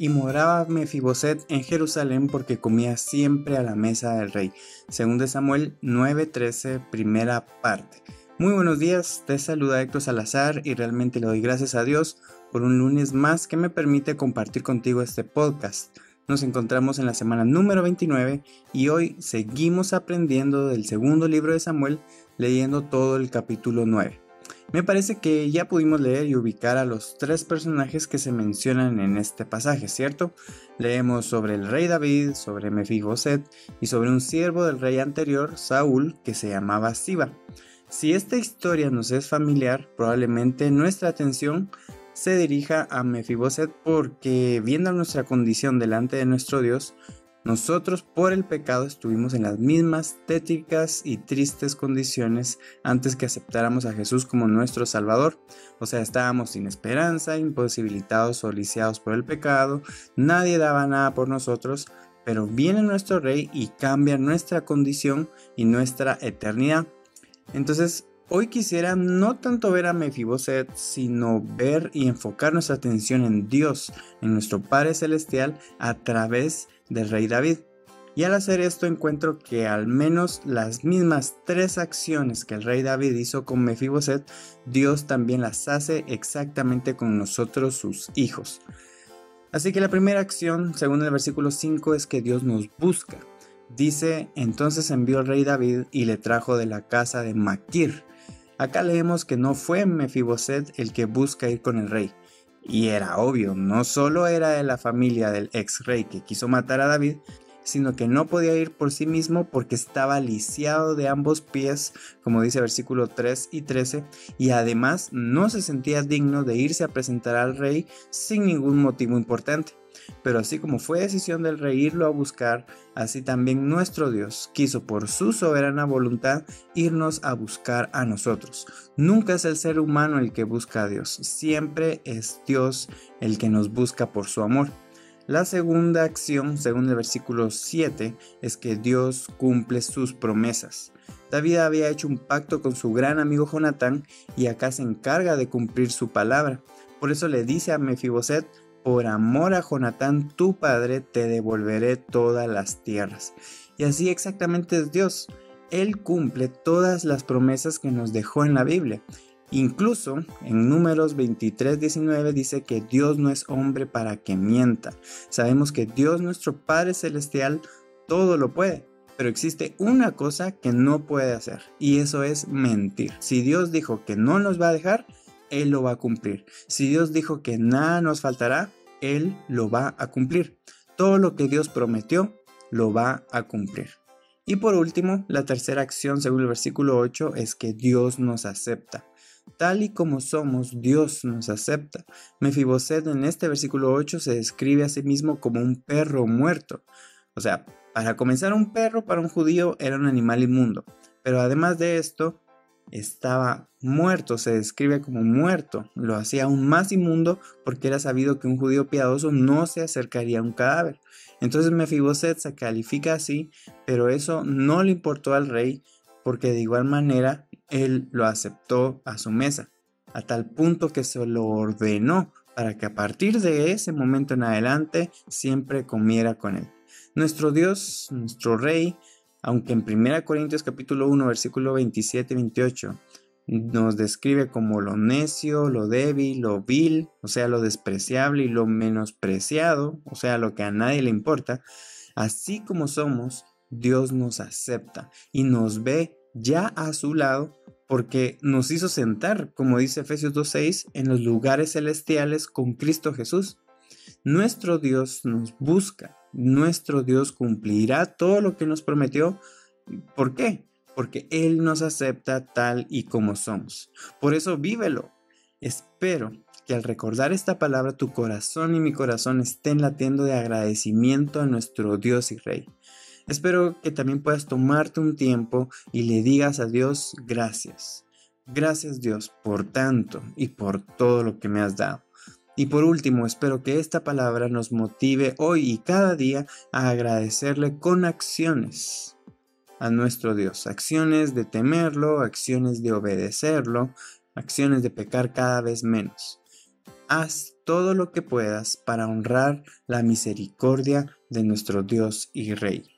Y moraba Mefiboset en Jerusalén porque comía siempre a la mesa del rey. Según de Samuel 9:13, primera parte. Muy buenos días, te saluda Héctor Salazar y realmente le doy gracias a Dios por un lunes más que me permite compartir contigo este podcast. Nos encontramos en la semana número 29 y hoy seguimos aprendiendo del segundo libro de Samuel leyendo todo el capítulo 9. Me parece que ya pudimos leer y ubicar a los tres personajes que se mencionan en este pasaje, ¿cierto? Leemos sobre el rey David, sobre Mefiboset y sobre un siervo del rey anterior, Saúl, que se llamaba Siba. Si esta historia nos es familiar, probablemente nuestra atención se dirija a Mefiboset porque viendo nuestra condición delante de nuestro Dios, nosotros por el pecado estuvimos en las mismas tétricas y tristes condiciones antes que aceptáramos a Jesús como nuestro Salvador. O sea, estábamos sin esperanza, imposibilitados o lisiados por el pecado, nadie daba nada por nosotros, pero viene nuestro Rey y cambia nuestra condición y nuestra eternidad. Entonces, hoy quisiera no tanto ver a Mefiboset, sino ver y enfocar nuestra atención en Dios, en nuestro Padre Celestial, a través del rey David. Y al hacer esto encuentro que al menos las mismas tres acciones que el rey David hizo con Mefiboset, Dios también las hace exactamente con nosotros sus hijos. Así que la primera acción, según el versículo 5, es que Dios nos busca. Dice, entonces envió el rey David y le trajo de la casa de Maquir. Acá leemos que no fue Mefiboset el que busca ir con el rey, y era obvio, no solo era de la familia del ex rey que quiso matar a David, sino que no podía ir por sí mismo porque estaba lisiado de ambos pies, como dice versículo 3 y 13, y además no se sentía digno de irse a presentar al rey sin ningún motivo importante. Pero así como fue decisión del rey irlo a buscar, así también nuestro Dios quiso por su soberana voluntad irnos a buscar a nosotros. Nunca es el ser humano el que busca a Dios, siempre es Dios el que nos busca por su amor. La segunda acción, según el versículo 7, es que Dios cumple sus promesas. David había hecho un pacto con su gran amigo Jonatán y acá se encarga de cumplir su palabra. Por eso le dice a Mefiboset, por amor a Jonatán tu padre te devolveré todas las tierras. Y así exactamente es Dios. Él cumple todas las promesas que nos dejó en la Biblia. Incluso en números 23, 19 dice que Dios no es hombre para que mienta. Sabemos que Dios nuestro Padre Celestial todo lo puede. Pero existe una cosa que no puede hacer y eso es mentir. Si Dios dijo que no nos va a dejar, él lo va a cumplir. Si Dios dijo que nada nos faltará, Él lo va a cumplir. Todo lo que Dios prometió, lo va a cumplir. Y por último, la tercera acción según el versículo 8 es que Dios nos acepta. Tal y como somos, Dios nos acepta. Mefiboset en este versículo 8 se describe a sí mismo como un perro muerto. O sea, para comenzar, un perro para un judío era un animal inmundo. Pero además de esto, estaba muerto, se describe como muerto. Lo hacía aún más inmundo porque era sabido que un judío piadoso no se acercaría a un cadáver. Entonces Mefiboset se califica así, pero eso no le importó al rey porque de igual manera él lo aceptó a su mesa, a tal punto que se lo ordenó para que a partir de ese momento en adelante siempre comiera con él. Nuestro Dios, nuestro Rey, aunque en 1 Corintios capítulo 1 versículo 27 y 28 nos describe como lo necio, lo débil, lo vil, o sea, lo despreciable y lo menospreciado, o sea, lo que a nadie le importa, así como somos, Dios nos acepta y nos ve ya a su lado porque nos hizo sentar, como dice Efesios 2.6, en los lugares celestiales con Cristo Jesús. Nuestro Dios nos busca nuestro Dios cumplirá todo lo que nos prometió. ¿Por qué? Porque Él nos acepta tal y como somos. Por eso vívelo. Espero que al recordar esta palabra tu corazón y mi corazón estén latiendo de agradecimiento a nuestro Dios y Rey. Espero que también puedas tomarte un tiempo y le digas a Dios gracias. Gracias Dios por tanto y por todo lo que me has dado. Y por último, espero que esta palabra nos motive hoy y cada día a agradecerle con acciones a nuestro Dios. Acciones de temerlo, acciones de obedecerlo, acciones de pecar cada vez menos. Haz todo lo que puedas para honrar la misericordia de nuestro Dios y Rey.